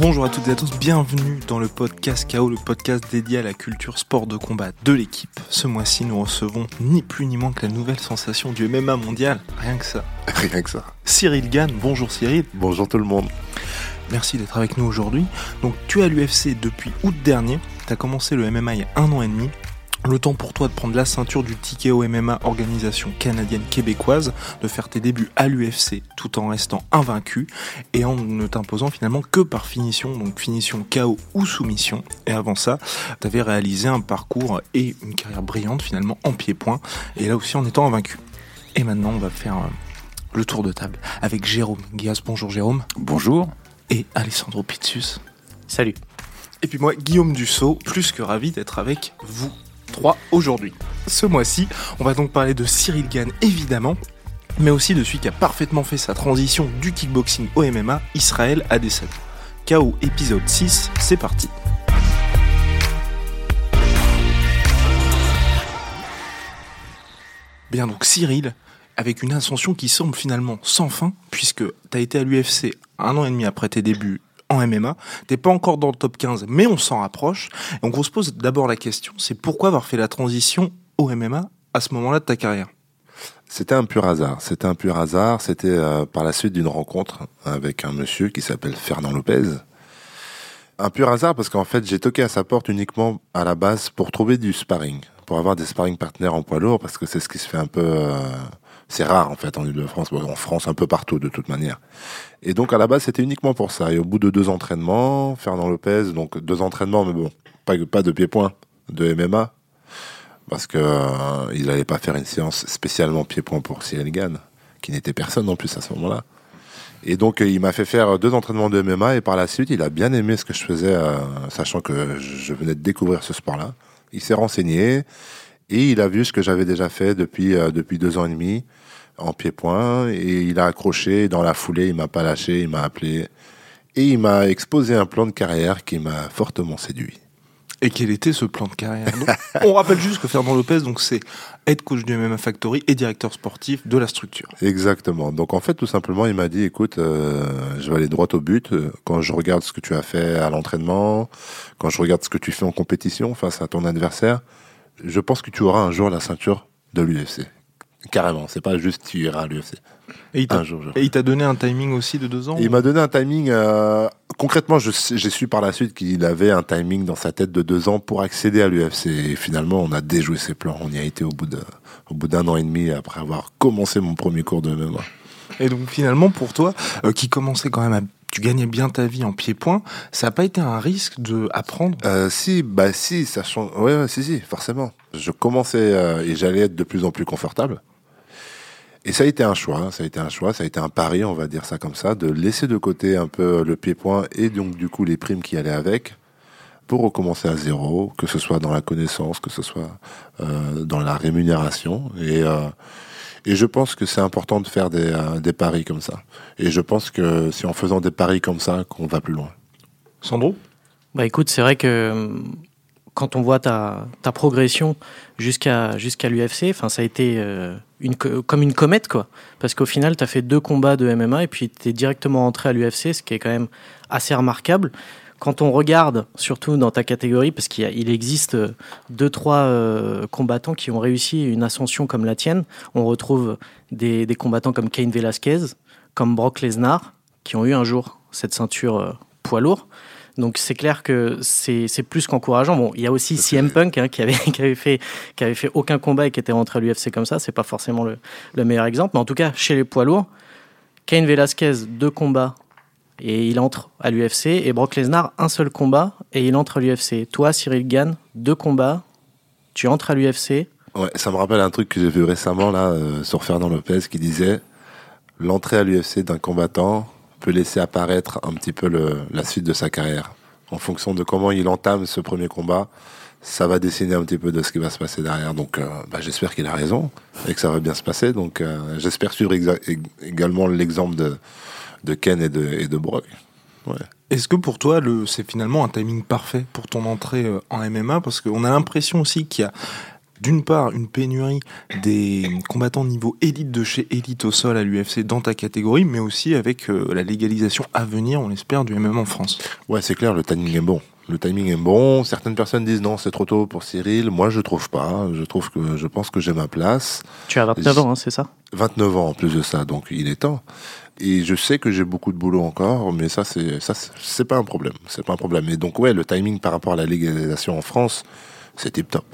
Bonjour à toutes et à tous, bienvenue dans le podcast KO, le podcast dédié à la culture sport de combat de l'équipe. Ce mois-ci, nous recevons ni plus ni moins que la nouvelle sensation du MMA mondial, rien que ça. Rien que ça. Cyril Gann, bonjour Cyril. Bonjour tout le monde. Merci d'être avec nous aujourd'hui. Donc tu es à l'UFC depuis août dernier, tu as commencé le MMA il y a un an et demi, le temps pour toi de prendre la ceinture du TKO MMA, organisation canadienne québécoise, de faire tes débuts à l'UFC tout en restant invaincu et en ne t'imposant finalement que par finition, donc finition KO ou soumission. Et avant ça, tu avais réalisé un parcours et une carrière brillante finalement en pied-point, et là aussi en étant invaincu. Et maintenant, on va faire euh, le tour de table avec Jérôme Guias. Bonjour Jérôme. Bonjour. Et Alessandro Pizzus. Salut. Et puis moi, Guillaume Dussault, plus que ravi d'être avec vous 3 aujourd'hui. Ce mois-ci, on va donc parler de Cyril Gann évidemment, mais aussi de celui qui a parfaitement fait sa transition du kickboxing au MMA, Israël Adesanya. KO épisode 6, c'est parti. Bien donc Cyril, avec une ascension qui semble finalement sans fin, puisque tu as été à l'UFC un an et demi après tes débuts en MMA. T'es pas encore dans le top 15, mais on s'en rapproche. Donc on se pose d'abord la question, c'est pourquoi avoir fait la transition au MMA à ce moment-là de ta carrière? C'était un pur hasard. C'était un pur hasard. C'était euh, par la suite d'une rencontre avec un monsieur qui s'appelle Fernand Lopez. Un pur hasard parce qu'en fait j'ai toqué à sa porte uniquement à la base pour trouver du sparring, pour avoir des sparring partners en poids lourd parce que c'est ce qui se fait un peu... Euh, c'est rare en fait en Ile-de-France, en France un peu partout de toute manière. Et donc à la base c'était uniquement pour ça. Et au bout de deux entraînements, Fernand Lopez, donc deux entraînements, mais bon, pas, pas de pied-point, de MMA, parce que euh, il n'allait pas faire une séance spécialement pied-point pour Cyril Gann, qui n'était personne en plus à ce moment-là. Et donc il m'a fait faire deux entraînements de MMA et par la suite il a bien aimé ce que je faisais, euh, sachant que je venais de découvrir ce sport-là. Il s'est renseigné et il a vu ce que j'avais déjà fait depuis, euh, depuis deux ans et demi en pied-point et il a accroché dans la foulée, il m'a pas lâché, il m'a appelé et il m'a exposé un plan de carrière qui m'a fortement séduit. Et quel était ce plan de carrière? Donc, On rappelle juste que Fernand Lopez, donc c'est head coach du MMA Factory et directeur sportif de la structure. Exactement. Donc en fait, tout simplement, il m'a dit, écoute, euh, je vais aller droit au but. Quand je regarde ce que tu as fait à l'entraînement, quand je regarde ce que tu fais en compétition face à ton adversaire, je pense que tu auras un jour la ceinture de l'UFC. Carrément, c'est pas juste tu iras à l'UFC. Et il t'a donné un timing aussi de deux ans Il m'a donné un timing. Euh, concrètement, j'ai su par la suite qu'il avait un timing dans sa tête de deux ans pour accéder à l'UFC. Et finalement, on a déjoué ses plans. On y a été au bout d'un an et demi après avoir commencé mon premier cours de MMA. Et donc finalement, pour toi, euh, qui commençait quand même à tu gagnais bien ta vie en pied-point, ça n'a pas été un risque de apprendre? Euh, Si, bah si, ça change. Ouais, si, si, forcément. Je commençais euh, et j'allais être de plus en plus confortable. Et ça a été un choix, hein, ça a été un choix, ça a été un pari, on va dire ça comme ça, de laisser de côté un peu le pied-point et donc du coup les primes qui allaient avec pour recommencer à zéro, que ce soit dans la connaissance, que ce soit euh, dans la rémunération. Et euh, et je pense que c'est important de faire des, euh, des, paris comme ça. Et je pense que c'est en faisant des paris comme ça qu'on va plus loin. Sandro? Bah écoute, c'est vrai que quand on voit ta, ta progression jusqu'à jusqu'à l'UFC, enfin ça a été euh, comme une comète quoi. Parce qu'au final, tu as fait deux combats de MMA et puis tu es directement entré à l'UFC, ce qui est quand même assez remarquable quand on regarde, surtout dans ta catégorie, parce qu'il existe deux, trois euh, combattants qui ont réussi une ascension comme la tienne, on retrouve des, combattants comme Cain Velasquez, comme Brock Lesnar, qui ont eu un jour cette ceinture euh, poids lourd. Donc c'est clair que c'est plus qu'encourageant. Bon, il y a aussi CM Punk hein, qui, avait, qui, avait fait, qui avait fait aucun combat et qui était rentré à l'UFC comme ça. C'est pas forcément le, le meilleur exemple. Mais en tout cas, chez les poids lourds, Cain Velasquez, deux combats et il entre à l'UFC. Et Brock Lesnar, un seul combat et il entre à l'UFC. Toi, Cyril Gann, deux combats, tu entres à l'UFC. Ouais, ça me rappelle un truc que j'ai vu récemment là euh, sur Fernand Lopez qui disait l'entrée à l'UFC d'un combattant peut laisser apparaître un petit peu la suite de sa carrière. En fonction de comment il entame ce premier combat, ça va dessiner un petit peu de ce qui va se passer derrière. Donc, euh, bah, j'espère qu'il a raison et que ça va bien se passer. Donc, euh, j'espère suivre également l'exemple de, de Ken et de, de Brock. Est-ce que pour toi, c'est finalement un timing parfait pour ton entrée euh, en MMA Parce qu'on a l'impression aussi qu'il y a d'une part une pénurie des combattants niveau élite de chez élite au sol à l'UFC dans ta catégorie, mais aussi avec euh, la légalisation à venir, on l'espère, du MMA en France. Ouais, c'est clair, le timing est bon. Le timing est bon. Certaines personnes disent non, c'est trop tôt pour Cyril. Moi, je trouve pas. Je trouve que je pense que j'ai ma place. Tu as 29 ans, hein, c'est ça? 29 ans en plus de ça, donc il est temps. Et je sais que j'ai beaucoup de boulot encore, mais ça, c'est ça, c'est pas un problème. C'est pas un problème. Et donc, ouais, le timing par rapport à la légalisation en France, c'est tip top.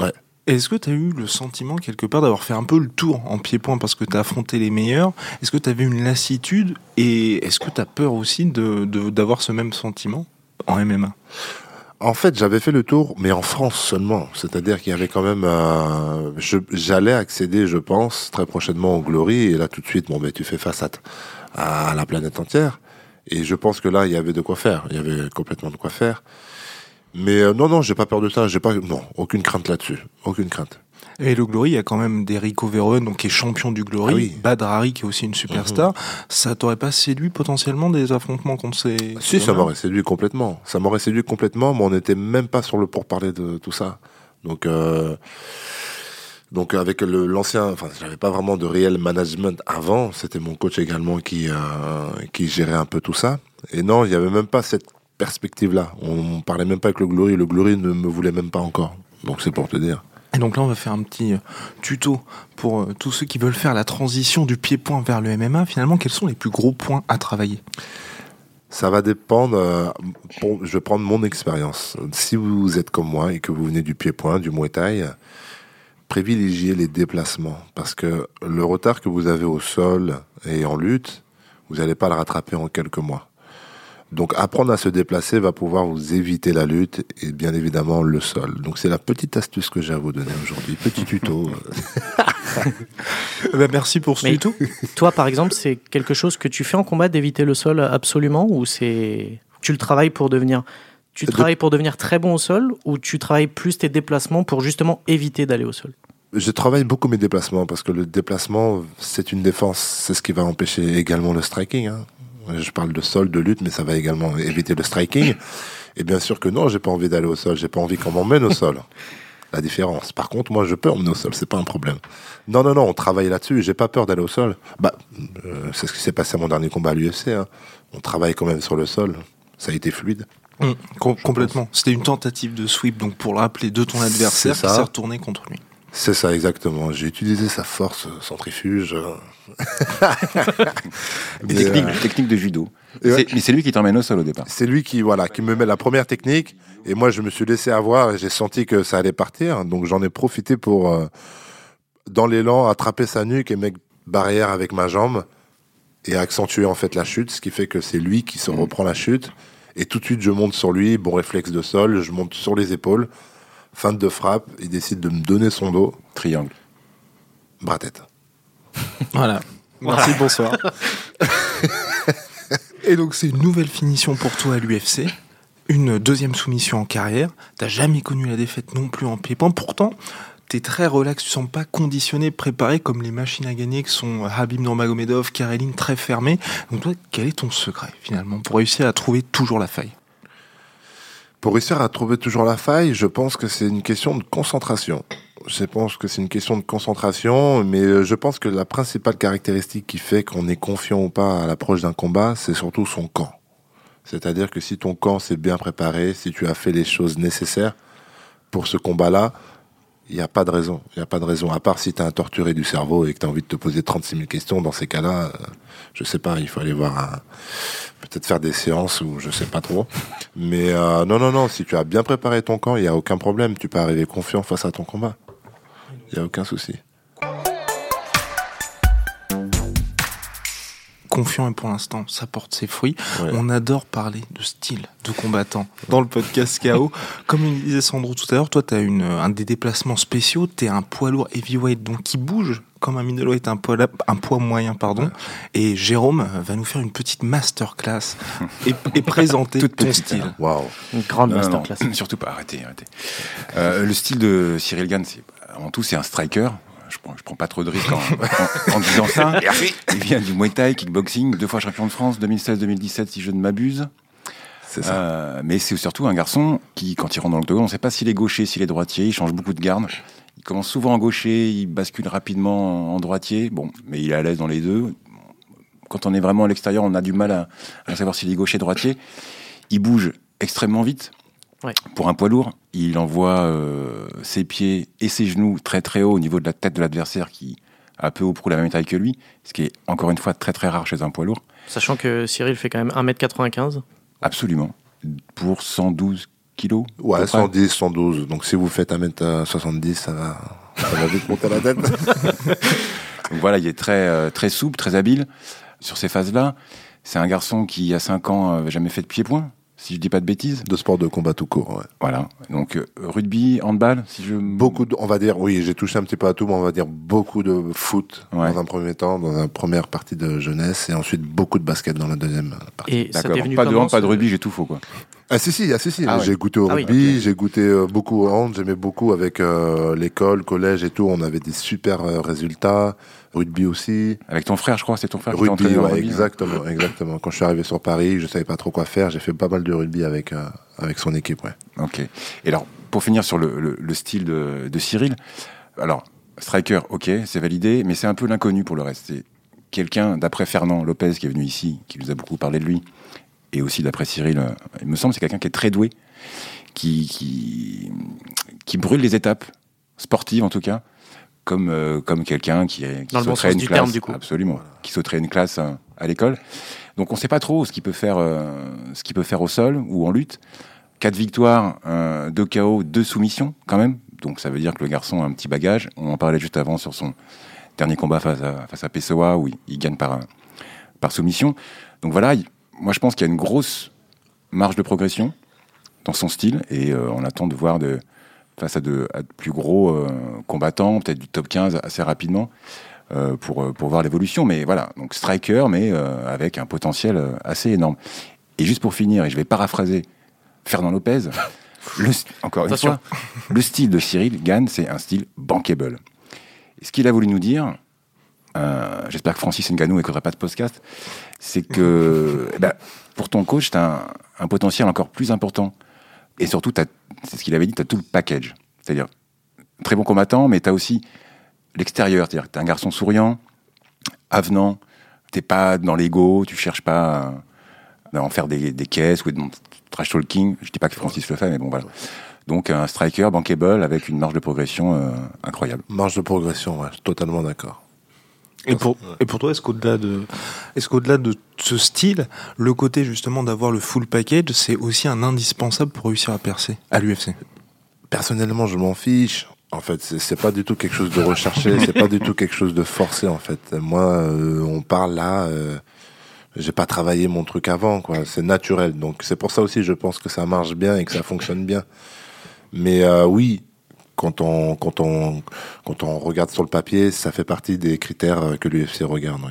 Ouais. Est-ce que tu as eu le sentiment quelque part d'avoir fait un peu le tour en pied-point parce que tu as affronté les meilleurs? Est-ce que tu avais une lassitude? Et est-ce que tu as peur aussi de, d'avoir ce même sentiment en MMA en fait, j'avais fait le tour, mais en France seulement. C'est-à-dire qu'il y avait quand même, j'allais accéder, je pense, très prochainement au Glory. Et là, tout de suite, bon, ben, tu fais face à, à la planète entière. Et je pense que là, il y avait de quoi faire. Il y avait complètement de quoi faire. Mais euh, non, non, j'ai pas peur de ça. J'ai pas, non, aucune crainte là-dessus. Aucune crainte. Et le Glory, il y a quand même des Rico donc qui est champion du Glory, ah oui. Badrari qui est aussi une superstar. Mhm. Ça t'aurait pas séduit potentiellement des affrontements contre ces. Si, ça m'aurait séduit complètement. Ça m'aurait séduit complètement, mais on n'était même pas sur le pour parler de tout ça. Donc. Euh... Donc avec l'ancien, enfin j'avais pas vraiment de réel management avant, c'était mon coach également qui euh, qui gérait un peu tout ça. Et non, il y avait même pas cette perspective-là. On, parlait même pas avec le Glory. Le Glory ne me voulait même pas encore. Donc c'est pour te dire. Et donc là, on va faire un petit euh, tuto pour euh, tous ceux qui veulent faire la transition du pied-point vers le MMA. Finalement, quels sont les plus gros points à travailler? Ça va dépendre. Euh, je vais prendre mon expérience. Si vous êtes comme moi et que vous venez du pied-point, du Muay Thai, privilégiez les déplacements parce que le retard que vous avez au sol et en lutte, vous n'allez pas le rattraper en quelques mois. Donc apprendre à se déplacer va pouvoir vous éviter la lutte et bien évidemment le sol. Donc c'est la petite astuce que j'ai à vous donner aujourd'hui. Petit tuto. ben, merci pour ce tuto. Toi par exemple, c'est quelque chose que tu fais en combat d'éviter le sol absolument ou c'est tu le travailles pour devenir tu travailles pour devenir très bon au sol ou tu travailles plus tes déplacements pour justement éviter d'aller au sol? Je travaille beaucoup mes déplacements parce que le déplacement, c'est une défense. C'est ce qui va empêcher également le striking. Hein. Je parle de sol, de lutte, mais ça va également éviter le striking. Et bien sûr que non, j'ai pas envie d'aller au sol. J'ai pas envie qu'on m'emmène au sol. La différence. Par contre, moi, je peux emmener au sol. C'est pas un problème. Non, non, non. On travaille là-dessus. J'ai pas peur d'aller au sol. Bah, euh, c'est ce qui s'est passé à mon dernier combat à l'UFC. Hein. On travaille quand même sur le sol. Ça a été fluide. Mmh, complètement. C'était une tentative de sweep, donc pour le rappeler de ton adversaire qui s'est retourné contre lui. C'est ça, exactement. J'ai utilisé sa force centrifuge. technique, euh, technique de judo. Mais c'est lui qui t'emmène au sol au départ. C'est lui qui, voilà, qui me met la première technique. Et moi, je me suis laissé avoir et j'ai senti que ça allait partir. Donc, j'en ai profité pour, euh, dans l'élan, attraper sa nuque et mettre barrière avec ma jambe et accentuer en fait la chute. Ce qui fait que c'est lui qui se reprend la chute. Et tout de suite, je monte sur lui, bon réflexe de sol, je monte sur les épaules. Fin de frappe, il décide de me donner son dos. Triangle. Bras-tête. voilà. Merci, bonsoir. Et donc, c'est une nouvelle finition pour toi à l'UFC. Une deuxième soumission en carrière. T'as jamais connu la défaite non plus en pied-point. Pourtant, t'es très relax, tu sens pas conditionné, préparé comme les machines à gagner que sont Habib Nurmagomedov, Karelin, très fermés. Donc toi, quel est ton secret finalement pour réussir à trouver toujours la faille? Pour réussir à trouver toujours la faille, je pense que c'est une question de concentration. Je pense que c'est une question de concentration, mais euh, je pense que la principale caractéristique qui fait qu'on est confiant ou pas à l'approche d'un combat, c'est surtout son camp. C'est-à-dire que si ton camp s'est bien préparé, si tu as fait les choses nécessaires pour ce combat-là, il n'y a pas de raison. Il n'y a pas de raison. À part si tu as un torturé du cerveau et que tu as envie de te poser 36 000 questions, dans ces cas-là, euh, je sais pas, il faut aller voir peut-être faire des séances ou je sais pas trop. Mais euh, non, non, non, si tu as bien préparé ton camp, il n'y a aucun problème. Tu peux arriver confiant face à ton combat. Il n'y a aucun souci. Confiant et pour l'instant ça porte ses fruits. On adore parler de style de combattant dans le podcast KO. Comme il disait Sandro tout à l'heure, toi tu as une, un des déplacements spéciaux, tu es un poids lourd heavyweight donc qui bouge comme un middleweight, un poids, un poids moyen, pardon. Et Jérôme va nous faire une petite masterclass et, et présenter ton style. Waouh. Une grande masterclass. surtout pas, arrêtez, arrêtez. Euh, le style de Cyril Gann, en tout, c'est un striker je prends, prends pas trop de risques en, disant ça. Il vient du Muay Thai, kickboxing, deux fois champion de France, 2016-2017 si je ne m'abuse. C'est ça. Euh, mais c'est surtout un garçon qui, quand il rentre dans l'octogone, on ne sait pas s'il est gaucher, s'il est droitier, il change beaucoup de garde. Il commence souvent en gaucher, il bascule rapidement en droitier. Bon, mais il est à l'aise dans les deux. Quand on est vraiment à l'extérieur, on a du mal à, à savoir s'il est gaucher droitier. Il bouge extrêmement vite. Ouais. Pour un poids lourd, il envoie euh, ses pieds et ses genoux très très haut au niveau de la tête de l'adversaire qui a peu ou prou la même taille que lui, ce qui est encore une fois très très rare chez un poids lourd. Sachant que Cyril fait quand même 1m95. Absolument. Pour 112 kilos. à Ouais, peu près. 110, 112. Donc si vous faites 1m70, ça va, ça va vite monter la tête. Donc voilà, il est très, euh, très souple, très habile sur ces phases-là. C'est un garçon qui, il y a 5 ans, n'avait jamais fait de pied-point, si je dis pas de bêtises. De sport de combat tout court, ouais. Voilà. Donc euh, rugby, handball, si je... Beaucoup, de- on va dire, oui, j'ai touché un petit peu à tout, mais on va dire beaucoup de foot Ouais. dans un premier temps, dans la première partie de jeunesse, et ensuite beaucoup de basket dans la deuxième partie. Et ça D'accord. Pas de hand, pas de rugby, j'ai tout faux, quoi. Ah si si, ah, si, si. Ah j'ai goûté au Ah oui, rugby, j'ai goûté euh, beaucoup au hand, j'aimais beaucoup avec euh, l'école, collège et tout, on avait des super euh, résultats, rugby aussi. Avec ton frère, je crois, c'est ton frère qui Rugby, dans ouais, rugby, hein. exactement, exactement. Quand je suis arrivé sur Paris, je savais pas trop quoi faire, j'ai fait pas mal de rugby avec euh, avec son équipe, ouais. Ok. Et alors, pour finir sur le, le- le style de, de Cyril, alors, striker, ok, c'est validé, mais c'est un peu l'inconnu pour le reste. C'est quelqu'un, d'après Fernand Lopez, qui est venu ici, qui nous a beaucoup parlé de lui, et aussi d'après Cyril, euh, il me semble, c'est quelqu'un qui est très doué, qui, qui, qui brûle les étapes, sportives en tout cas, comme, euh, comme quelqu'un qui, bon sauterait une du classe. terme, du coup. Absolument. Qui sauterait une classe à l'école. Donc on ne sait pas trop ce qu'il peut faire, euh, ce qu'il peut faire au sol ou en lutte. Quatre victoires, euh, deux KO, deux soumissions quand même. Donc ça veut dire que le garçon a un petit bagage. On en parlait juste avant sur son dernier combat face à, face à Pessoa où il, il gagne par, par soumission. Donc voilà, il- moi je pense qu'il y a une grosse marge de progression dans son style et euh, on attend de voir de, face à de, à de plus gros euh, combattants, peut-être du top 15 assez rapidement. euh, pour, pour voir l'évolution, mais voilà, donc striker, mais avec un potentiel assez énorme. Et juste pour finir, et je vais paraphraser Fernand Lopez, le, encore une fois, le style de Cyril Gann, c'est un style bankable. Et ce qu'il a voulu nous dire, euh, j'espère que Francis Ngannou n'écoutera pas de podcast, c'est que eh ben, pour ton coach, tu as un, un potentiel encore plus important. Et surtout, c'est ce qu'il avait dit, tu as tout le package. C'est-à-dire, très bon combattant, mais tu as aussi l'extérieur. C'est-à-dire que tu es un garçon souriant, avenant, t'es pas dans l'ego, tu cherches pas à, à en faire des, des caisses ou de trash talking. Je dis pas que Francis le fait, mais bon, voilà. Donc, un striker bankable avec une marge de progression euh, incroyable. Marge de progression, ouais, je suis totalement d'accord. Et pour, et pour toi, est-ce qu'au-delà de, est-ce qu'au-delà de ce style, le côté justement d'avoir le full package, c'est aussi un indispensable pour réussir à percer à l'UFC Personnellement, je m'en fiche. En fait, c'est pas du tout quelque chose de recherché, c'est pas du tout quelque chose de forcé. En fait, moi, euh, on parle là. euh, j'ai pas travaillé mon truc avant, quoi. C'est naturel. Donc c'est pour ça aussi, je pense que ça marche bien et que ça fonctionne bien. Mais euh, oui, quand on quand on quand on regarde sur le papier, ça fait partie des critères euh, que l'UFC regarde. ouais.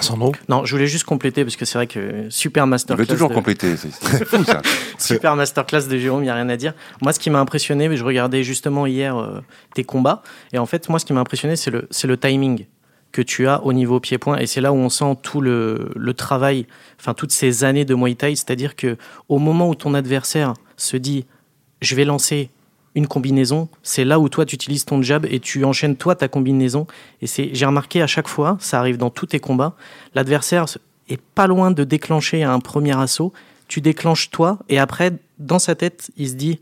Sandro Non, je voulais juste compléter parce que c'est vrai que super Il masterclass. veut toujours de- compléter, c'est c'est fou ça. Super masterclass de Jérôme, il n'y a rien à dire. Moi, ce qui m'a impressionné, je regardais justement hier euh, tes combats, et en fait, moi, ce qui m'a impressionné, c'est le, c'est le timing que tu as au niveau pied-point, et c'est là où on sent tout le, le travail, enfin, toutes ces années de Muay Thai, c'est-à-dire que au moment où ton adversaire se dit, je vais lancer une combinaison, c'est là où toi tu utilises ton jab et tu enchaînes toi ta combinaison. Et c'est, j'ai remarqué à chaque fois, ça arrive dans tous tes combats, l'adversaire est pas loin de déclencher un premier assaut. Tu déclenches toi et après, dans sa tête, il se dit,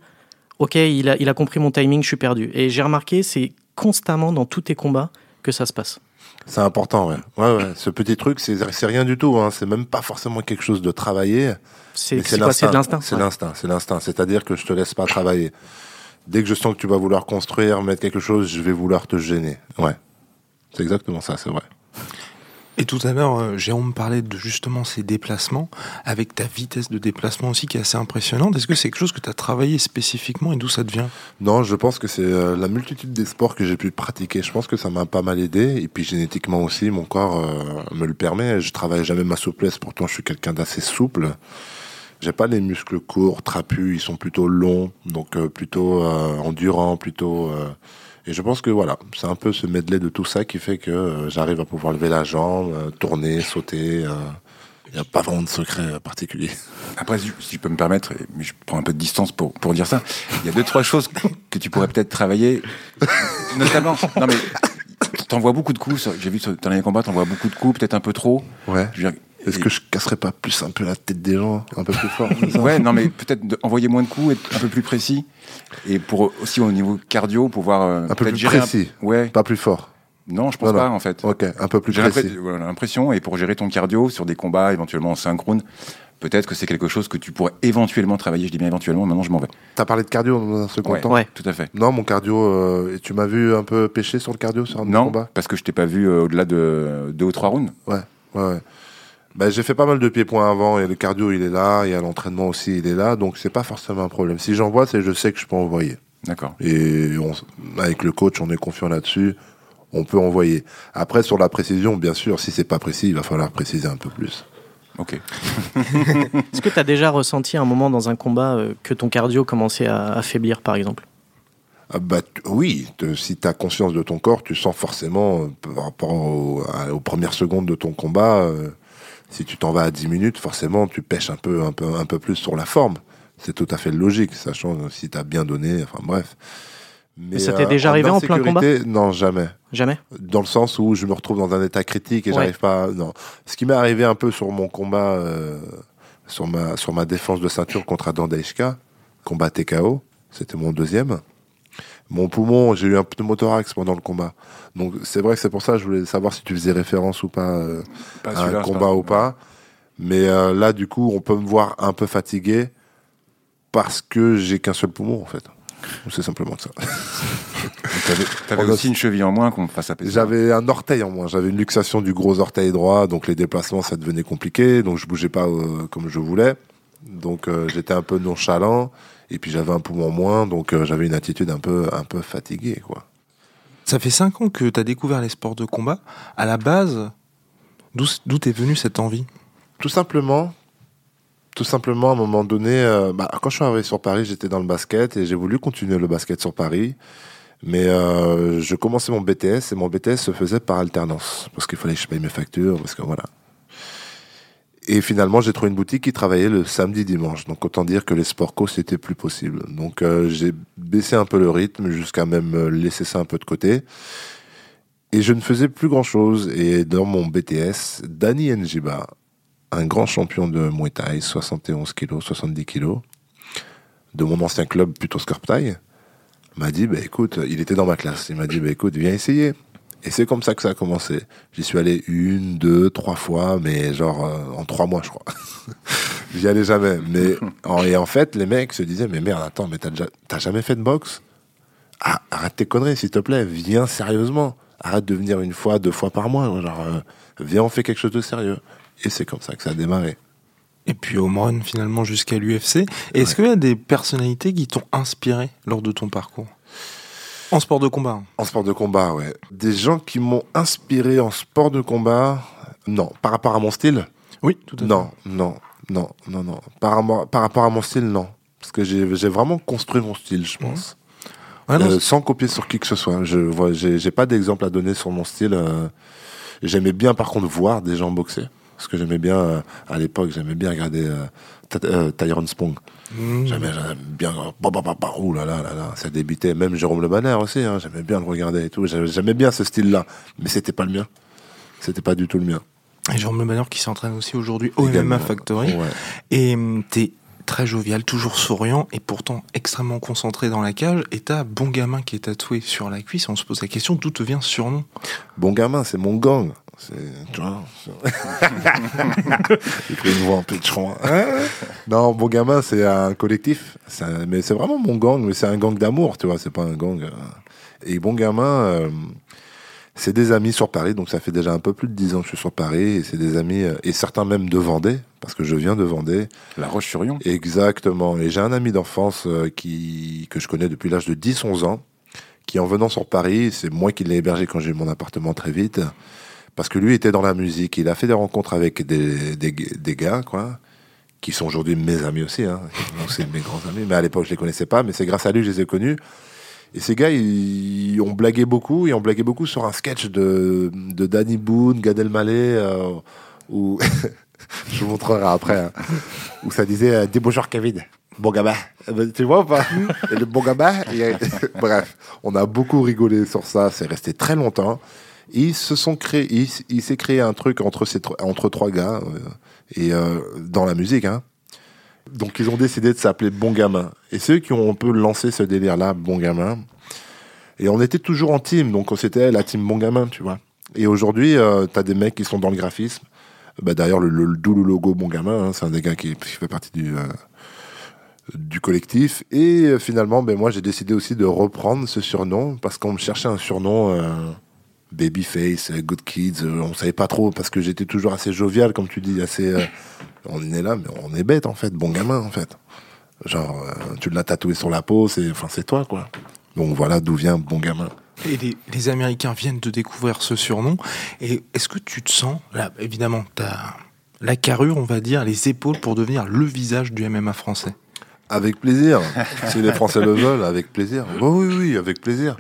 ok, il a, il a compris mon timing, je suis perdu. Et j'ai remarqué, c'est constamment dans tous tes combats que ça se passe. C'est important, ouais. Ouais, ouais. Ce petit truc, c'est rien du tout. Hein. C'est même pas forcément quelque chose de travaillé. C'est, l'instinct. C'est l'instinct, c'est l'instinct. C'est-à-dire que je te laisse pas travailler. Dès que je sens que tu vas vouloir construire, mettre quelque chose, je vais vouloir te gêner. Ouais. C'est exactement ça, c'est vrai. Et tout à l'heure, euh, Jérôme parlait de justement ces déplacements, avec ta vitesse de déplacement aussi qui est assez impressionnante. Est-ce que c'est quelque chose que tu as travaillé spécifiquement et d'où ça te vient Non, je pense que c'est euh, la multitude des sports que j'ai pu pratiquer. Je pense que ça m'a pas mal aidé. Et puis génétiquement aussi, mon corps euh, me le permet. Je travaille jamais ma souplesse, pourtant je suis quelqu'un d'assez souple. J'ai pas les muscles courts, trapus, ils sont plutôt longs, donc euh, plutôt euh, endurants, plutôt. euh, et je pense que voilà, c'est un peu ce medley de tout ça qui fait que euh, j'arrive à pouvoir lever la jambe, euh, tourner, sauter. euh. Il n'y a pas vraiment de secret particulier. Après, si je peux me permettre, et- mais je prends un peu de distance pour, pour dire ça, il y a deux, trois choses que tu pourrais peut-être travailler. Notamment, non mais, t'envoies beaucoup de coups, j'ai vu sur ton dernier combat, t'envoies beaucoup de coups, peut-être un peu trop. Ouais. Je veux dire, Est-ce et- que je casserais pas plus un peu la tête des gens, un peu plus fort Ouais, non mais peut-être envoyer moins de coups, être un peu plus précis. Et pour aussi au niveau cardio, pouvoir euh, Un peu plus gérer précis. Ouais. Pas plus fort. Non, je pense Non, non. pas en fait. Ok, un peu plus J'ai précis. l'impression- et pour gérer ton cardio sur des combats éventuellement en synchrone, peut-être que c'est quelque chose que tu pourrais éventuellement travailler. Je dis bien éventuellement, maintenant je m'en vais. T'as parlé de cardio dans un second Ouais. temps Ouais. Tout à fait. Non, mon cardio, euh, et tu m'as vu un peu pêcher sur le cardio sur un de mes Non, parce que je t'ai pas vu euh, au-delà de deux ou trois rounds. Ouais, ouais, ouais. Bah, j'ai fait pas mal de pieds-points avant, et le cardio, il est là, et à l'entraînement aussi, il est là, donc c'est pas forcément un problème. Si j'envoie, c'est je sais que je peux envoyer. D'accord. Et on avec le coach, on est confiant là-dessus, on peut envoyer. Après, sur la précision, bien sûr, si c'est pas précis, il va falloir préciser un peu plus. Ok. Est-ce que tu as déjà ressenti un moment dans un combat euh, que ton cardio commençait à affaiblir, par exemple? Ah bah, oui, te- si tu as conscience de ton corps, tu sens forcément, euh, par rapport au- à- aux premières secondes de ton combat, euh, si tu t'en vas à 10 minutes, forcément, tu pêches un peu, un peu, un peu plus sur la forme. C'est tout à fait logique, sachant euh, si tu as bien donné, enfin bref. Mais, ça t'est déjà arrivé en plein insécurité, Non, jamais. Jamais? Dans le sens où je me retrouve dans un état critique et Ouais. j'arrive pas. à- Non. Ce qui m'est arrivé un peu sur mon combat, euh, sur, ma, sur ma défense de ceinture contre Adam Daishka, combat TKO, c'était mon deuxième. Mon poumon, j'ai eu un pneumothorax pendant le combat. Donc c'est vrai que c'est pour ça que je voulais savoir si tu faisais référence ou pas euh, Pas à un combat pas- ou pas. Mais euh, là, du coup, on peut me voir un peu fatigué parce que j'ai qu'un seul poumon, en fait. C'est simplement ça. T'avais, aussi une cheville en moins qu'on fasse apaiser. J'avais un orteil en moins, j'avais une luxation du gros orteil droit, donc les déplacements ça devenait compliqué, donc je bougeais pas euh, comme je voulais, donc j'étais un peu nonchalant, et puis j'avais un poumon moins, donc euh, j'avais une attitude un peu un peu fatiguée quoi. Ça fait 5 ans que tu as découvert les sports de combat. À la base, d'où t'es venue cette envie? Tout simplement, tout simplement à un moment donné, euh, bah, quand je suis arrivé sur Paris, j'étais dans le basket et j'ai voulu continuer le basket sur Paris. Mais euh, je commençais mon BTS et mon BTS se faisait par alternance parce qu'il fallait que je paye mes factures, parce que voilà. Et finalement, j'ai trouvé une boutique qui travaillait le samedi dimanche. Donc autant dire que les sports co c'était plus possible. Donc euh, j'ai baissé un peu le rythme jusqu'à même euh, laisser ça un peu de côté. Et je ne faisais plus grand chose. Et dans mon BTS, Danny Njiba, un grand champion de Muay Thai, 71 kilos, 70 kilos, de mon ancien club plutôt Scorptail, m'a dit, bah, écoute, il était dans ma classe, il m'a dit, bah, écoute, viens essayer. Et c'est comme ça que ça a commencé. J'y suis allé une, deux, trois fois, mais genre euh, en trois mois, je crois. J'y allais jamais. Mais en, et en fait, les mecs se disaient, mais merde, attends, mais t'as déjà- t'as jamais fait de boxe? Ah, Arrête tes conneries, s'il te plaît, viens sérieusement. Arrête de venir une fois, deux fois par mois. Genre, euh, viens, on fait quelque chose de sérieux. Et c'est comme ça que ça a démarré. Et puis home run finalement jusqu'à l'UFC. Est-ce qu'il y a des personnalités qui t'ont inspiré lors de ton parcours? En sport de combat. hein. En sport de combat, ouais. Des gens qui m'ont inspiré en sport de combat, non. Par rapport à mon style? Oui, tout à fait. Non, non, non, non, non. Par, rapport- par rapport à mon style, non. Parce que j'ai vraiment construit mon style, je pense. Ouais, non, Euh, sans copier sur qui que ce soit. Je vois, j'ai pas d'exemple à donner sur mon style. euh. J'aimais bien, par contre, voir des gens boxer. Parce que j'aimais bien, euh, à l'époque, j'aimais bien regarder Tyrone Spong. Mmh. J'aimais bien. euh, bah, bah, bah, bah, ouh là là là là, ça débutait. Même Jérôme Le Banner aussi, hein, j'aimais bien le regarder et tout. J'aimais bien ce style-là. Mais c'était pas le mien. C'était pas du tout le mien. Et Jérôme Le Banner qui s'entraîne aussi aujourd'hui au. MMA Factory. Ouais. Et hum, t'es très jovial, toujours souriant et pourtant extrêmement concentré dans la cage. Et t'as bon gamin qui est tatoué sur la cuisse. On se pose la question d'où te vient ce surnom? Bon gamin, c'est mon gang. C'est, tu vois. Il fait une voix un peu de non, bon gamin, c'est un collectif. Un- mais c'est vraiment mon gang, mais c'est un gang d'amour, tu vois. C'est pas un gang. euh. Et bon gamin, euh, c'est des amis sur Paris. Donc ça fait déjà un peu plus de 10 ans que je suis sur Paris. Et c'est des amis, euh, et certains même de Vendée, parce que je viens de Vendée. La Roche-sur-Yon. Exactement. Et j'ai un ami d'enfance qui, que je connais depuis l'âge de 10-11 ans, qui en venant sur Paris, c'est moi qui l'ai hébergé quand j'ai eu mon appartement très vite, parce que lui était dans la musique. Il a fait des rencontres avec des, des, gars, quoi, qui sont aujourd'hui mes amis aussi. Hein. Donc, c'est mes grands amis. Mais à l'époque, je les connaissais pas. Mais c'est grâce à lui que je les ai connus. Et ces gars, ils, ont blagué beaucoup. Ils ont blagué beaucoup sur un sketch de, de Danny Boone, Gad Elmaleh, euh, où Je vous montrerai après. hein. Où ça disait euh, bonjour Kevin. Bon gamin. Ben, Tu vois ou pas? Et Le bon gamin. euh, Bref, on a beaucoup rigolé sur ça. C'est resté très longtemps. Ils se sont créés. Il, s'est créé un truc entre, entre trois gars. euh, et euh, dans la musique, hein. Donc ils ont décidé de s'appeler Bon Gamin. Et c'est eux qui ont un peu lancé ce délire-là, Bon Gamin. Et on était toujours en team, donc c'était la team Bon Gamin, tu vois. Et aujourd'hui, euh, t'as des mecs qui sont dans le graphisme. Bah, D'ailleurs, le, le, logo Bon Gamin, hein, c'est un des gars qui, fait partie du, euh, collectif. Et finalement, ben, moi, j'ai décidé aussi de reprendre ce surnom parce qu'on me cherchait un surnom Babyface, euh, Good Kids. euh, on savait pas trop parce que j'étais toujours assez jovial, comme tu dis, assez. euh, on est là, mais on est bête en fait, bon gamin en fait. Genre, euh, tu l'as tatoué sur la peau, c'est enfin, c'est toi quoi. Donc voilà d'où vient bon gamin. Et les, les Américains viennent de découvrir ce surnom. Et est-ce que tu te sens, là, évidemment, tu as la carrure, on va dire, les épaules pour devenir le visage du MMA français? Avec plaisir. si les Français le veulent, avec plaisir. Oui, oui, oui, avec plaisir.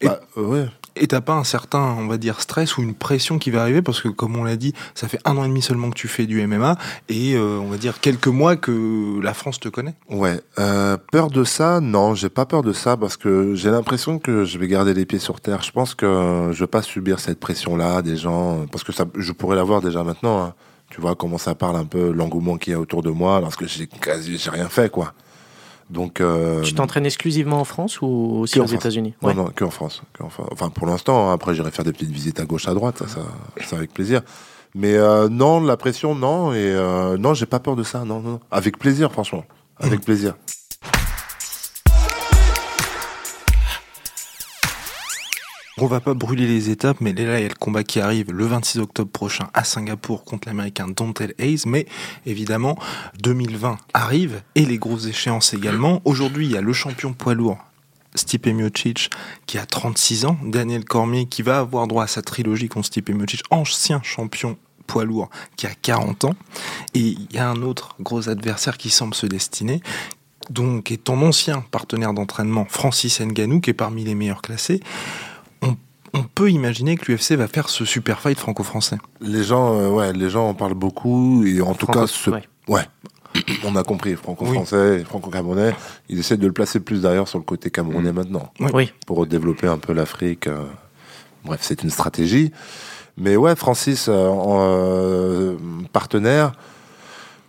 Et- Bah, euh, ouais. Et t'as pas un certain, on va dire, stress ou une pression qui va arriver parce que, comme on l'a dit, ça fait un an et demi seulement que tu fais du MMA et euh, on va dire quelques mois que la France te connaît. Ouais, euh, peur de ça, non, j'ai pas peur de ça parce que j'ai l'impression que je vais garder les pieds sur terre. Je pense que je vais pas subir cette pression-là des gens parce que ça, je pourrais l'avoir déjà maintenant. hein. Tu vois comment ça parle un peu l'engouement qu'il y a autour de moi parce que j'ai quasi, j'ai rien fait quoi. Donc euh, Tu t'entraînes exclusivement en France ou aussi aux. États-Unis non, Ouais. non, que en France, que en France. Enfin, pour l'instant. hein. Après, j'irai faire des petites visites à gauche, à droite. Ça, ça, ça avec plaisir. Mais euh, non, la pression, non. Et euh, non, j'ai pas peur de ça. Non, non. Avec plaisir, franchement. Avec plaisir. On va pas brûler les étapes, mais là, il y a le combat qui arrive le 26 octobre prochain à Singapour contre l'américain Dontel Hayes. Mais évidemment, 2020 arrive et les grosses échéances également. Aujourd'hui, il y a le champion poids lourd. Stipe Miocic qui a 36 ans, Daniel Cormier qui va avoir droit à sa trilogie contre Stipe Miocic, ancien champion poids lourd qui a 40 ans. Et il y a un autre gros adversaire qui semble se destiner, donc est ton ancien partenaire d'entraînement Francis Ngannou qui est parmi les meilleurs classés. On, peut imaginer que l'UFC va faire ce super fight franco-français. Les gens, euh, ouais, les gens en parlent beaucoup et en tout Franco- cas, ce- ouais. ouais. On a compris, franco-français, franco-camerounais. Ils essaient de le placer plus d'ailleurs sur le côté camerounais maintenant, Oui. Oui. pour développer un peu l'Afrique. euh. Bref, c'est une stratégie. Mais ouais, Francis, euh, en, euh, partenaire,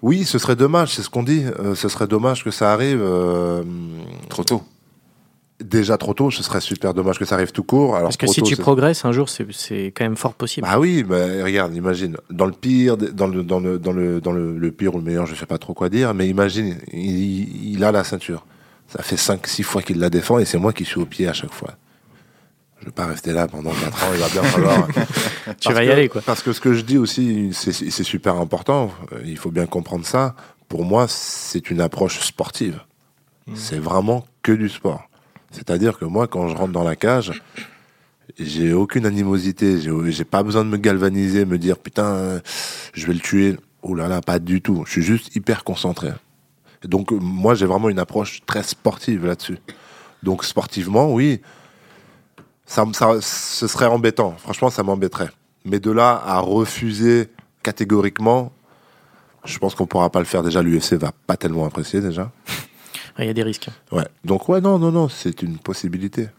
oui, ce serait dommage, c'est ce qu'on dit. euh, ce serait dommage que ça arrive. euh, Trop tôt. Déjà trop tôt, ce serait super dommage que ça arrive tout court. Alors, Parce que si tôt, tu progresses un jour, c'est quand même fort possible. Bah oui, bah, regarde, imagine, dans le pire, dans le, dans le, dans le, dans le, le pire ou le meilleur, je sais pas trop quoi dire, mais imagine, il, il a la ceinture. Ça fait 5-6 fois qu'il la défend et c'est moi qui suis au pied à chaque fois. Je vais pas rester là pendant 4 ans, il va bien falloir. tu vas y que- aller, quoi. Parce que ce que je dis aussi, c'est super important, il faut bien comprendre ça. Pour moi, c'est une approche sportive. C'est vraiment que du sport. C'est-à-dire que moi, quand je rentre dans la cage, j'ai aucune animosité, j'ai pas besoin de me galvaniser, me dire putain, je vais le tuer. Oh là là, pas du tout. Je suis juste hyper concentré. Et donc, moi, j'ai vraiment une approche très sportive là-dessus. Donc, sportivement, oui, ça, ça, ce serait embêtant. Franchement, ça m'embêterait. Mais de là à refuser catégoriquement, je pense qu'on pourra pas le faire. Déjà, l'UFC va pas tellement apprécier déjà. Il y a des risques. Ouais. Donc ouais, non, non, non, c'est une possibilité.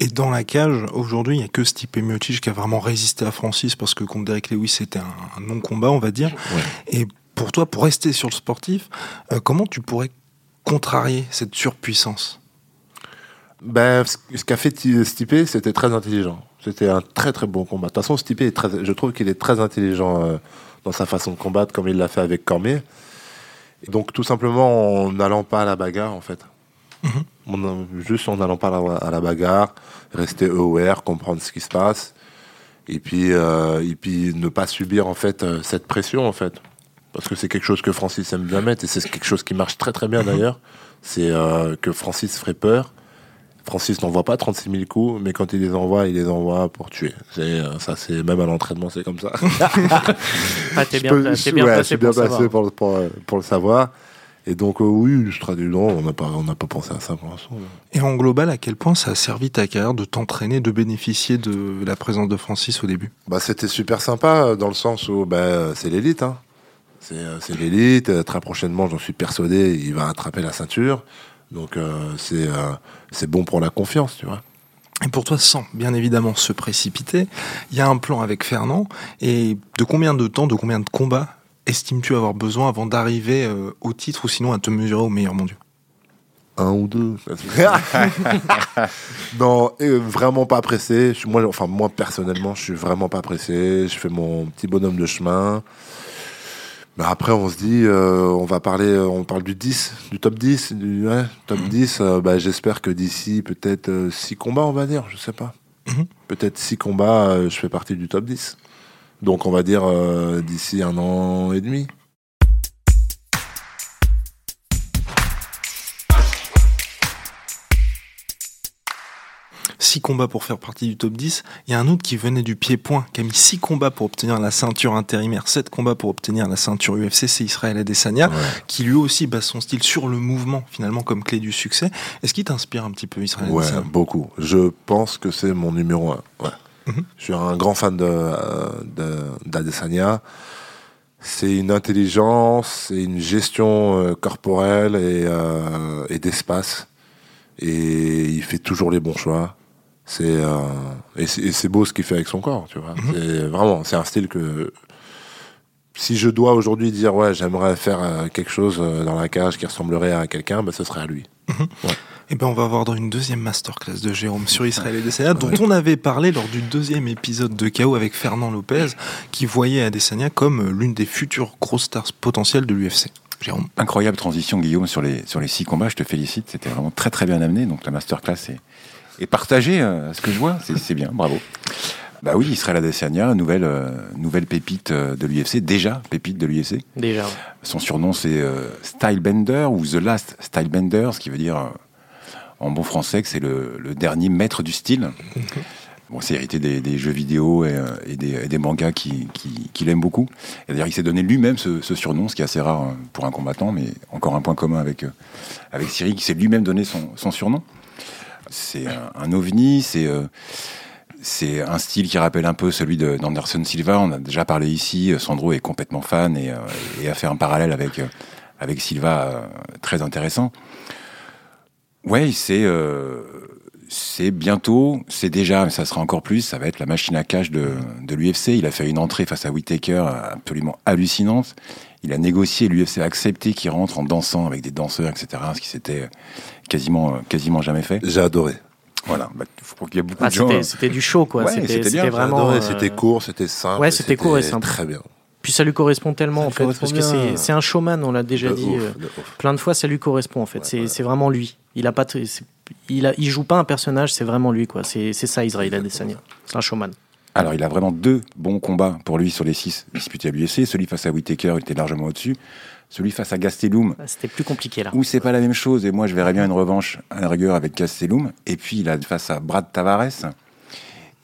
Et dans la cage, aujourd'hui, il n'y a que Stipe Miocic qui a vraiment résisté à Francis parce que contre Derek Lewis, c'était un, un non-combat, on va dire. Et pour toi, pour rester sur le sportif, euh, comment tu pourrais contrarier cette surpuissance? Ben, ce qu'a fait Ti- Stipe, c'était très intelligent. C'était un très très bon combat. De toute façon, Stipe, est très, je trouve qu'il est très intelligent euh, dans sa façon de combattre, comme il l'a fait avec Cormier. Et donc, tout simplement, en n'allant pas à la bagarre, en fait. En- juste en n'allant pas à la, bagarre, rester aware, comprendre ce qui se passe, et puis, euh, et puis ne pas subir, en fait, euh, cette pression, en fait. Parce que c'est quelque chose que Francis aime bien mettre, et c'est quelque chose qui marche très très bien d'ailleurs. C'est euh, que Francis ferait peur. Francis n'envoie pas 36 000 coups, mais quand il les envoie, il les envoie pour tuer. C'est, euh, ça, c'est même à l'entraînement, c'est comme ça. Ah, t'es bien, peux- pla- je- t'es bien ouais, je placé suis bien pour placé savoir. pour, le- pour, pour le savoir. Et donc, euh, oui, je traduis, non, on n'a pas, on n'a pas pensé à ça pour l'instant. Et en global, à quel point ça a servi ta carrière de t'entraîner, de bénéficier de la présence de Francis au début? Bah, c'était super sympa euh, dans le sens où bah, c'est l'élite. Hein. C'est c'est l'élite. Très prochainement, j'en suis persuadé, il va attraper la ceinture. Donc euh, c'est euh, c'est bon pour la confiance, tu vois. Et pour toi, sans bien évidemment se précipiter, il y a un plan avec Fernand. Et de combien de temps, de combien de combats estimes-tu avoir besoin avant d'arriver euh, au titre ou sinon à te mesurer au meilleur mondial Un ou deux. non, et, euh, vraiment pas pressé. Je moi, enfin, moi, personnellement, je suis vraiment pas pressé. Je fais mon petit bonhomme de chemin. Mais après, on se dit, euh, on va parler, euh, on parle du 10, du top 10, du ouais, top 10. euh, bah, J'espère que d'ici peut-être 6 combats, on va dire, je sais pas. Mhm. Peut-être 6 combats, euh, je fais partie du top 10. Donc, on va dire euh, d'ici un an et demi. Six combats pour faire partie du top 10. Il y a un autre qui venait du pied-point, qui a mis six combats pour obtenir la ceinture intérimaire, sept combats pour obtenir la ceinture UFC, c'est Israël Adesanya, Ouais. qui lui aussi base son style sur le mouvement, finalement, comme clé du succès. Est-ce qu'il t'inspire un petit peu, Israël Ouais, Adesanya? beaucoup. Je pense que c'est mon numéro un. Ouais. Mhm. Je suis un grand fan de, euh, de- d'Adesanya. C'est une intelligence, c'est une gestion euh, corporelle et, euh, et d'espace. Et il fait toujours les bons choix. C'est euh, et c'est et beau ce qu'il fait avec son corps, tu vois. C'est vraiment, c'est un style que si je dois aujourd'hui dire ouais, j'aimerais faire euh, quelque chose euh, dans la cage qui ressemblerait à quelqu'un, bah, ce serait à lui. Eh ben, on va avoir dans une deuxième masterclass de Jérôme sur Israël Adesanya, dont on avait parlé lors du deuxième épisode de KO avec Fernand Lopez, qui voyait Adesanya comme l'une des futures grosses stars potentielles de l'UFC. Jérôme. Incroyable transition, Guillaume, sur les, sur les six combats. Je te félicite. C'était vraiment très, très bien amené. Donc, la masterclass est, est partagée, euh, ce que je vois. C'est bien. Bravo. Bah oui, Israël Adesanya, nouvelle, euh, nouvelle pépite euh, de l'UFC. Déjà pépite de l'UFC. Déjà. Son surnom, c'est euh, Stylebender ou The Last Stylebender, ce qui veut dire, euh, en bon français, que c'est le, le dernier maître du style. Bon, c'est hérité des, des jeux vidéo et, et des, et des mangas qu'il qui, qu'il aime beaucoup. Et d'ailleurs, il s'est donné lui-même ce, ce surnom, ce qui est assez rare euh, pour un combattant, mais encore un point commun avec, avec Cyril, qui s'est lui-même donné son, son surnom. C'est un, ovni, c'est euh, c'est un style qui rappelle un peu celui de- d'Anderson Silva. On a déjà parlé ici. Sandro est complètement fan et, euh, et a fait un parallèle avec, euh, Silva euh, très intéressant. Ouais, c'est euh, c'est bientôt, c'est déjà, mais ça sera encore plus, ça va être la machine à cash de, de l'UFC. Il a fait une entrée face à Whitaker absolument hallucinante. Il a négocié, l'UFC a accepté qu'il rentre en dansant avec des danseurs, etc., ce qui s'était quasiment, quasiment jamais fait. J'ai adoré. Voilà, bah, crois qu'il y a beaucoup Ah, de gens... c'était, c'était du show, quoi. Ouais, c'était, vraiment. adoré. euh, C'était court, c'était simple. ouais, c'était court et simple. Très bien. Puis ça lui correspond tellement, Ça en fait, parce que c'est, un showman, on l'a déjà De dit. ouf, euh, de plein de fois, ça lui correspond, en fait. Ouais, c'est, ouais. vraiment lui. Il a pas, il a, il joue pas un personnage, c'est vraiment lui, quoi. C'est, c'est ça, Israël Adesanya. C'est un showman. Alors, il a vraiment deux bons combats pour lui sur les six disputés à l'UFC. Celui face à Whitaker, il était largement au-dessus. Celui face à Gastelum, Ah, C'était plus compliqué, là. où c'est pas la même chose, et moi je verrais bien une revanche à la rigueur avec Gastelum. Et puis il a face à Brad Tavares.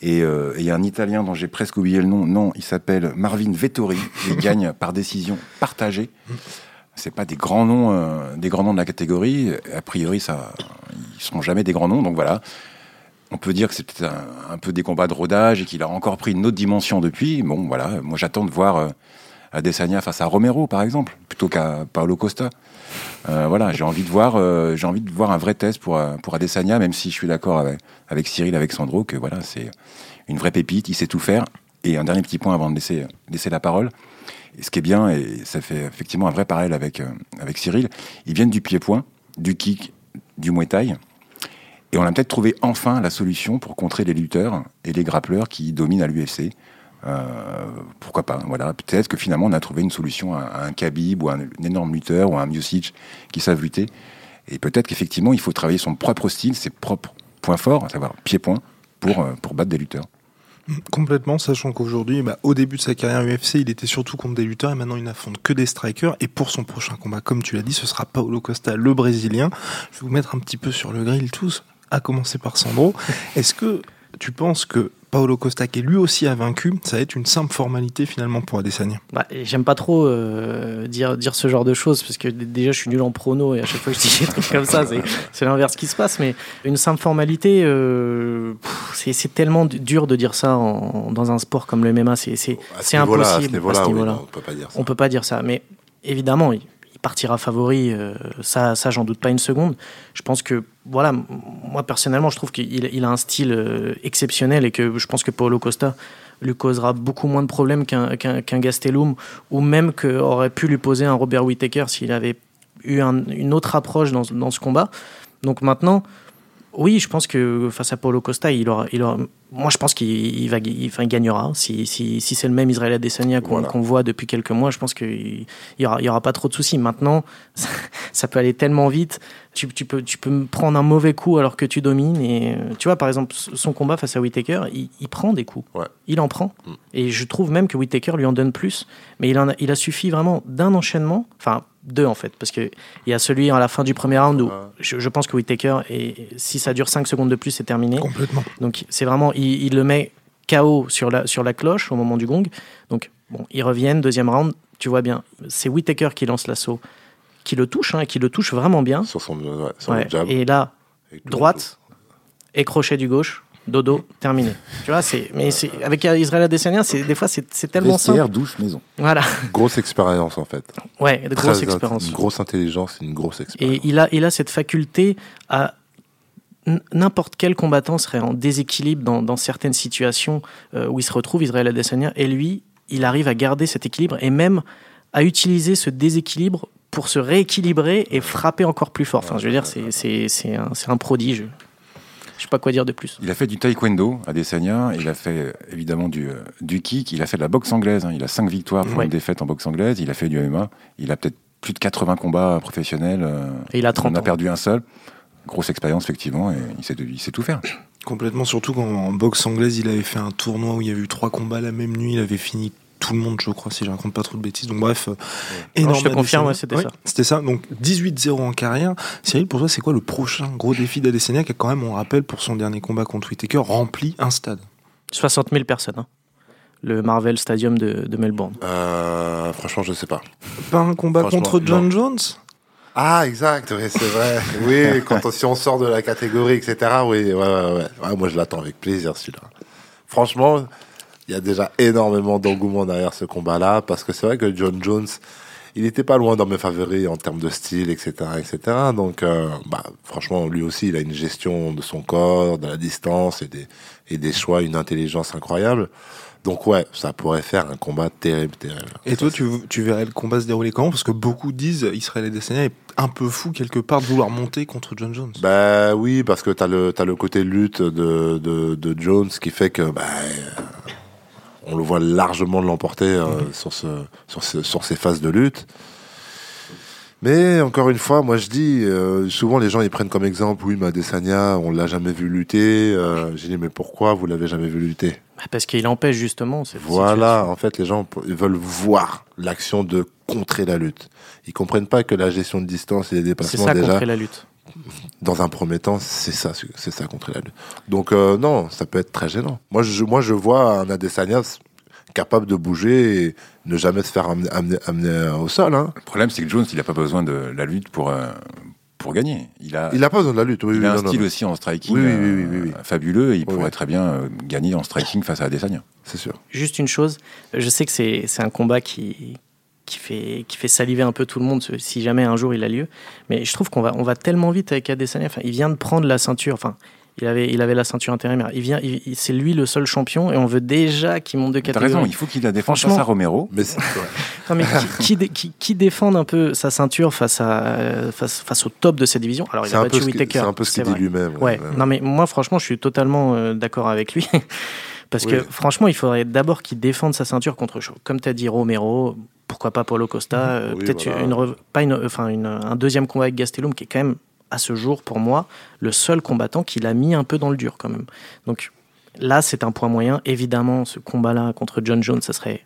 Et euh, et il y a un Italien dont j'ai presque oublié le nom. Non, il s'appelle Marvin Vettori. Il gagne par décision partagée. C'est pas des grands noms, euh, des grands noms de la catégorie. A priori, ça, ils seront jamais des grands noms. Donc voilà. On peut dire que c'est un, peu des combats de rodage et qu'il a encore pris une autre dimension depuis. Bon, voilà. Moi, j'attends de voir euh, Adesanya face à Romero, par exemple, plutôt qu'à Paolo Costa. Euh, voilà, j'ai envie de voir, euh, j'ai envie de voir un vrai test pour euh, pour Adesanya, même si je suis d'accord avec avec Cyril, avec Sandro, que voilà, c'est une vraie pépite, il sait tout faire. Et un dernier petit point avant de laisser la parole. Et ce qui est bien, et ça fait effectivement un vrai parallèle avec avec Cyril, ils viennent du pied-point, du kick, du muay thai. Et on a peut-être trouvé enfin la solution pour contrer les lutteurs et les grappleurs qui dominent à l'UFC. Euh, pourquoi pas Voilà, peut-être que finalement on a trouvé une solution à, un Khabib ou à un, un énorme lutteur ou à un Miocic qui savent lutter. Et peut-être qu'effectivement il faut travailler son propre style, ses propres points forts, à savoir pied-point, pour, euh, pour battre des lutteurs. Complètement, sachant qu'aujourd'hui, bah, au début de sa carrière UFC, il était surtout contre des lutteurs et maintenant il n'affronte que des strikers. Et pour son prochain combat, comme tu l'as dit, ce sera Paulo Costa, le Brésilien. Je vais vous mettre un petit peu sur le grill tous, à commencer par Sandro. Est-ce que tu penses que Paolo Costa, qui lui aussi a vaincu, ça va être une simple formalité finalement pour Adesanya? Bah, J'aime pas trop euh, dire, dire ce genre de choses parce que déjà je suis nul en prono et à chaque fois que je dis des trucs comme ça, c'est- l'inverse qui se passe. Mais une simple formalité, euh, c'est- tellement dur de dire ça en- dans un sport comme le MMA. C'est impossible. À ce niveau-là, oui, on peut pas dire ça. On peut pas dire ça, mais évidemment, il partira favori. euh, ça, ça j'en doute pas une seconde. Je pense que, voilà, moi personnellement, je trouve qu'il il a un style euh, exceptionnel et que je pense que Paulo Costa lui causera beaucoup moins de problèmes qu'un qu'un Gastelum ou même qu'aurait pu lui poser un Robert Whittaker s'il avait eu un- une autre approche dans, dans ce combat. Donc maintenant, oui, je pense que face à Paulo Costa, il aura, il aura- moi je pense qu'il il va, il, enfin, il gagnera. Si, si, si c'est le même Israël Adesanya qu'on Voilà. voit depuis quelques mois, je pense qu'il n'y aura, il y aura pas trop de soucis. Maintenant, ça, ça peut aller tellement vite. Tu, tu, peux, tu peux prendre un mauvais coup alors que tu domines. Et euh, tu vois, par exemple, son combat face à Whittaker, il, il prend des coups. Ouais. Il en prend. Mm. Et je trouve même que Whittaker lui en donne plus. Mais il, en a, il a suffi vraiment d'un enchaînement, enfin deux en fait, parce qu'il y a celui à la fin du premier round où Ouais. je, je pense que Whittaker, et si ça dure 5 secondes de plus, c'est terminé. Complètement. Donc c'est vraiment, il, il le met KO sur la, sur la cloche au moment du gong. Donc bon, ils reviennent, deuxième round, tu vois bien, c'est Whittaker qui lance l'assaut, qui le touche, hein, qui le touche vraiment bien. Sur son, ouais, sur Ouais. le jab. Et là, droite, et crochet du gauche, dodo, terminé. Tu vois, c'est, mais c'est, avec Israël Adesanya, c'est, des fois c'est, c'est tellement Vestiaire, simple. douche, maison. Voilà, Grosse expérience en fait. ouais, de Très grosse expérience. Une grosse intelligence et une grosse expérience. Et il a, il a cette faculté à n'importe quel combattant serait en déséquilibre dans, dans certaines situations euh, où il se retrouve, Israël Adesanya, et lui, il arrive à garder cet équilibre et même à utiliser ce déséquilibre pour se rééquilibrer et frapper encore plus fort. Enfin, je veux dire, c'est, c'est, c'est, un, c'est un prodige. Je sais pas quoi dire de plus. Il a fait du taekwondo à Desania, il a fait euh, évidemment du, euh, du kick, il a fait de la boxe anglaise, hein. il a 5 victoires pour Ouais. une défaite en boxe anglaise, il a fait du MMA, il a peut-être plus de 80 combats professionnels, euh, Et il a on 30 a ans. perdu un seul. Grosse expérience effectivement, et il sait, il sait tout faire. Complètement, surtout quand en boxe anglaise, il avait fait un tournoi où il y avait eu trois combats la même nuit, il avait fini tout le monde, je crois, si je raconte pas trop de bêtises. Donc bref, euh, énorme. je te confirme, ouais, c'était Ouais, ça. C'était ça. Donc 18-0 en carrière. Cyril, pour toi, c'est quoi le prochain gros défi d'Adesanya qui a quand même, on rappelle, pour son dernier combat contre Whittaker, rempli un stade? 60 000 personnes. hein. Le Marvel Stadium de, de Melbourne. Euh, franchement, je sais pas. Pas un combat contre John non. Jones? Ah, exact, oui, c'est vrai. Oui, quand on, si on sort de la catégorie, etc. Oui, ouais, ouais, ouais. Ouais, moi, je l'attends avec plaisir, celui-là. Franchement, il y a déjà énormément d'engouement derrière ce combat-là, parce que c'est vrai que John Jones, il n'était pas loin dans mes favoris en termes de style, etc., etc. Donc, euh, bah, franchement, lui aussi, il a une gestion de son corps, de la distance et des, et des choix, une intelligence incroyable. Donc, ouais, ça pourrait faire un combat terrible, terrible. Et toi, tu, tu verrais le combat se dérouler comment? Parce que beaucoup disent Israël Adesanya est un peu fou quelque part de vouloir monter contre John Jones. Bah oui, parce que t'as le t'as le côté lutte de, de de Jones qui fait que bah on le voit largement l'emporter euh, sur ce sur ce, sur ces phases de lutte. Mais encore une fois, moi je dis euh, souvent les gens ils prennent comme exemple oui, mais Adesanya, on l'a jamais vu lutter. Euh, J'ai dit mais pourquoi vous l'avez jamais vu lutter? Bah, Parce qu'il empêche justement. cette Voilà, en fait les gens ils veulent voir l'action de contrer la lutte. Ils comprennent pas que la gestion de distance et les C'est dépassements ça déjà contrer la lutte. Dans un premier temps, c'est ça, c'est ça contre la lutte. Donc euh, non, ça peut être très gênant. Moi, je, moi, je vois un Adesanya capable de bouger et ne jamais se faire amener, amener, amener au sol. Hein. Le problème, c'est que Jones, il n'a pas besoin de la lutte pour, euh, pour gagner. Il a, Il n'a pas besoin de la lutte. Oui, il oui, a un non, style non. aussi en striking Oui, oui, euh, oui, oui, oui. fabuleux, et il Oui, pourrait oui. très bien euh, gagner en striking face à Adesanya. c'est sûr. Juste une chose, je sais que c'est c'est un combat qui, qui, fait, qui fait saliver un peu tout le monde si jamais un jour il a lieu. Mais je trouve qu'on va, on va tellement vite avec Adesanya. Enfin, il vient de prendre la ceinture. Enfin, il avait, il avait la ceinture intérimaire. Il vient, il- c'est lui le seul champion et on veut déjà qu'il monte de T'as catégorie. raison, il faut qu'il la défende face à Romero. Mais. Non, qui, qui, dé- qui, qui défende un peu sa ceinture face, à, euh, face, face au top de cette division? Alors, il c'est a un, battu Whittaker. c'est un peu ce qu'il dit lui-même. Ouais, non mais moi franchement je suis totalement euh, d'accord avec lui. Parce Oui. que franchement il faudrait d'abord qu'il défende sa ceinture contre, comme tu as dit, Romero, pourquoi pas Paulo Costa, euh, Oui, peut-être voilà. une, pas une, enfin une- un deuxième combat avec Gastelum qui est quand même à ce jour pour moi le seul combattant qui l'a mis un peu dans le dur quand même. Donc là c'est un point moyen. Évidemment ce combat-là contre John Jones ça serait,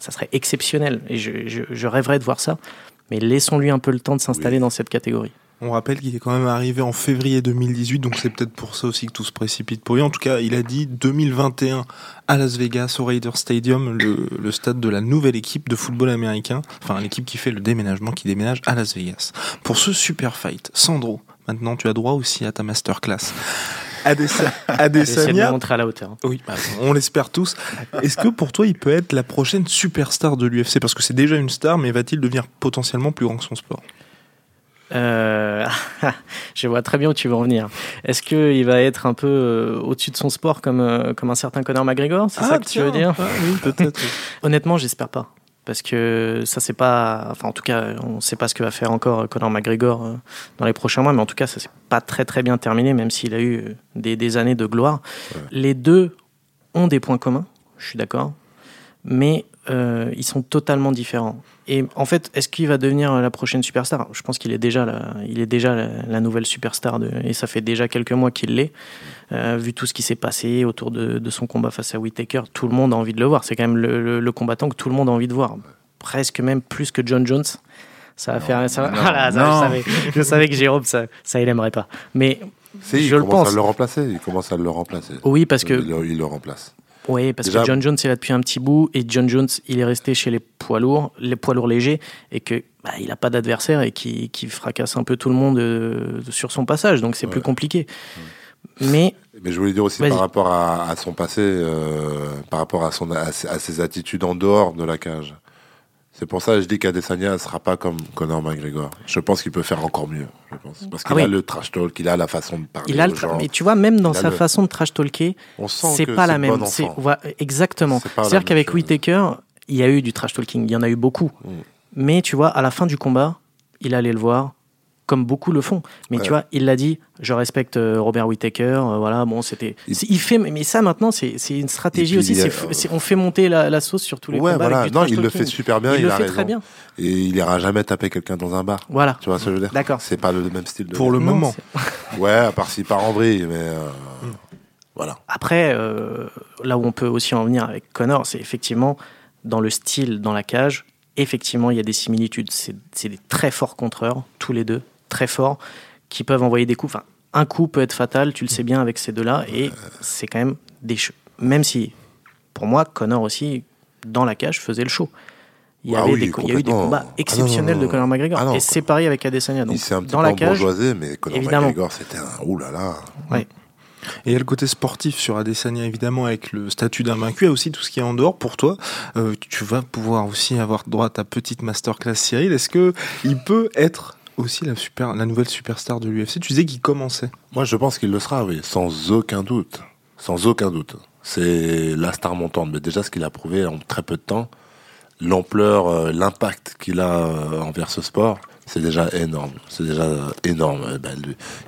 ça serait exceptionnel et je, je- je rêverais de voir ça. Mais laissons-lui un peu le temps de s'installer Oui. dans cette catégorie. On rappelle qu'il est quand même arrivé en février 2018, donc c'est peut-être pour ça aussi que tout se précipite pour lui. En tout cas, il a dit 2021 à Las Vegas, au Raiders Stadium, le, le stade de la nouvelle équipe de football américain, enfin l'équipe qui fait le déménagement, qui déménage à Las Vegas. Pour ce super fight, Sandro, maintenant tu as droit aussi à ta masterclass. Adesanya, montrer à la hauteur. oui, bah, on l'espère tous. Est-ce que pour toi, il peut être la prochaine superstar de l'UFC Parce que c'est déjà une star, mais va-t-il devenir potentiellement plus grand que son sport? Euh, je vois très bien où tu veux en venir. Est-ce qu'il va être un peu euh, au-dessus de son sport comme, euh, comme un certain Conor McGregor C'est ça que tu veux dire? Ah, Oui, peut-être. Honnêtement, j'espère pas. Parce que ça, c'est pas. Enfin, en tout cas, on ne sait pas ce que va faire encore Conor McGregor euh, dans les prochains mois, mais en tout cas, ça s'est pas très très bien terminé, même s'il a eu des, des années de gloire. Les deux ont des points communs, je suis d'accord, mais euh, ils sont totalement différents. Et en fait, est-ce qu'il va devenir la prochaine superstar? Je pense qu'il est déjà, la, il est déjà la, la nouvelle superstar, de, et ça fait déjà quelques mois qu'il l'est. Euh, vu tout ce qui s'est passé autour de, de son combat face à Whitaker, tout le monde a envie de le voir. C'est quand même le, le- le combattant que tout le monde a envie de voir. Presque même plus que John Jones. Ça va faire. Ça va- non, Voilà, ça, non. je, savais, je savais que Jérôme, ça, ça il aimerait pas. Mais Si, il je le commence pense. à le remplacer. Il commence à le remplacer. Oui, parce que il le remplace. Oui, parce Déjà- que John Jones est là depuis un petit bout et John Jones, il est resté chez les poids lourds, les poids lourds légers, et que bah, il n'a pas d'adversaire et qui, qui fracasse un peu tout le monde euh, sur son passage, donc c'est Ouais. plus compliqué. Mais Mais je voulais dire aussi par rapport à, à son passé, euh, par rapport à, son, à ses attitudes en dehors de la cage. C'est pour ça que je dis qu'Adesanya ne sera pas comme Conor McGregor. Je pense qu'il peut faire encore mieux. Je pense. Parce Ah qu'il oui. a le trash talk, il a la façon de parler il a le gens. mais tu vois, même dans Il sa le- façon de trash talker, c'est pas la même. C'est exactement. C'est-à-dire qu'avec. Whitaker, il y a eu du trash talking, il y en a eu beaucoup. Mm. Mais tu vois, à la fin du combat, il allait le voir, comme beaucoup le font. Mais Ouais. tu vois, il l'a dit, je respecte euh, Robert Whitaker, euh, voilà, bon, c'était. Il- fait, mais ça maintenant, c'est c'est une stratégie aussi. a- c'est- on fait monter la, la sauce sur tous les Ouais, combats. voilà. Non, il le fait super bien. Il, le a fait raison. très bien. Et il ira jamais taper quelqu'un dans un bar. Voilà. Tu vois ce que je veux dire? D'accord. C'est pas le même style de. Pour le Non, moment. Ouais, à part s'il part en vrille, mais euh, voilà. Après, euh, là où on peut aussi en venir avec Connor, c'est effectivement dans le style, dans la cage. Effectivement, il y a des similitudes. C'est c'est des très forts contreurs, tous les deux, très forts, qui peuvent envoyer des coups. Enfin, un coup peut être fatal, tu le sais bien avec ces deux-là, et c'est quand même des che- Même si, pour moi, Connor aussi, dans la cage, faisait le show. Il y, Ah avait oui, des, co- il y a eu des combats Ah non, exceptionnels non, de. Conor McGregor. Ah non, et c'est pareil avec Adesanya. Donc, il s'est un petit dans peu la cage, mais Conor évidemment. McGregor, c'était un oulala. ouais. Et il y a le côté sportif sur Adesanya, évidemment, avec le statut d'invaincu. Il y a aussi tout ce qui est en dehors pour toi. Euh, tu vas pouvoir aussi avoir droit à ta petite masterclass, Cyril. Est-ce que il peut être aussi la, nouvelle superstar de l'UFC Tu disais qu'il commençait. Moi, je pense qu'il le sera, oui, sans aucun doute. Sans aucun doute. C'est la star montante. Mais déjà, ce qu'il a prouvé en très peu de temps, l'ampleur, euh, l'impact qu'il a euh, envers ce sport, c'est déjà énorme. C'est déjà euh, énorme. Eh ben,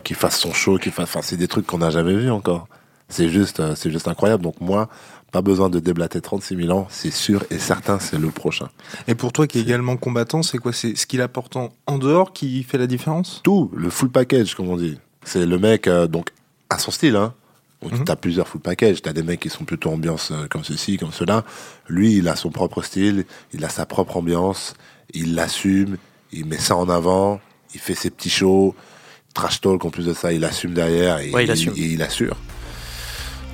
qu'il fasse son show, qu'il fasse. Enfin, c'est des trucs qu'on n'a jamais vus encore. C'est juste, c'est juste incroyable. Donc moi, pas besoin de déblater 36 000 ans. C'est sûr et certain, c'est le prochain. Et pour toi, qui est également combattant, c'est quoi? C'est ce qu'il apporte en, dehors qui fait la différence? Tout, le full package, comme on dit. C'est le mec, euh, donc, à son style, hein. Donc, Mhm. T'as plusieurs full package, t'as des mecs qui sont plutôt ambiance euh, comme ceci, comme cela. Lui, il a son propre style, il a sa propre ambiance, il l'assume, il met ça en avant, il fait ses petits shows, trash talk en plus de ça, il assume derrière et, Ouais, il assume. et il assure.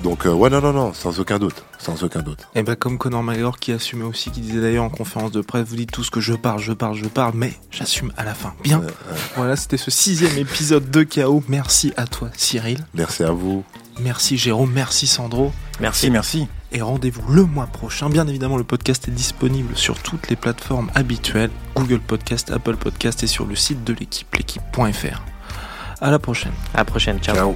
Donc, euh, ouais, non, non, non, sans aucun doute, sans aucun doute. Et ben comme Conor McGregor qui assumait aussi, qui disait d'ailleurs en conférence de presse, vous dites tout ce que je parle, je parle, je parle, mais j'assume à la fin. Bien. Euh, euh, Voilà, c'était ce sixième épisode de KO. Merci à toi, Cyril. merci à vous. Merci Jérôme. Merci Sandro. Merci, merci. Et rendez-vous le mois prochain. Bien évidemment, le podcast est disponible sur toutes les plateformes habituelles Google Podcast, Apple Podcast et sur le site de l'équipe, l'équipe.fr. À la prochaine. À la prochaine. Ciao. Ciao.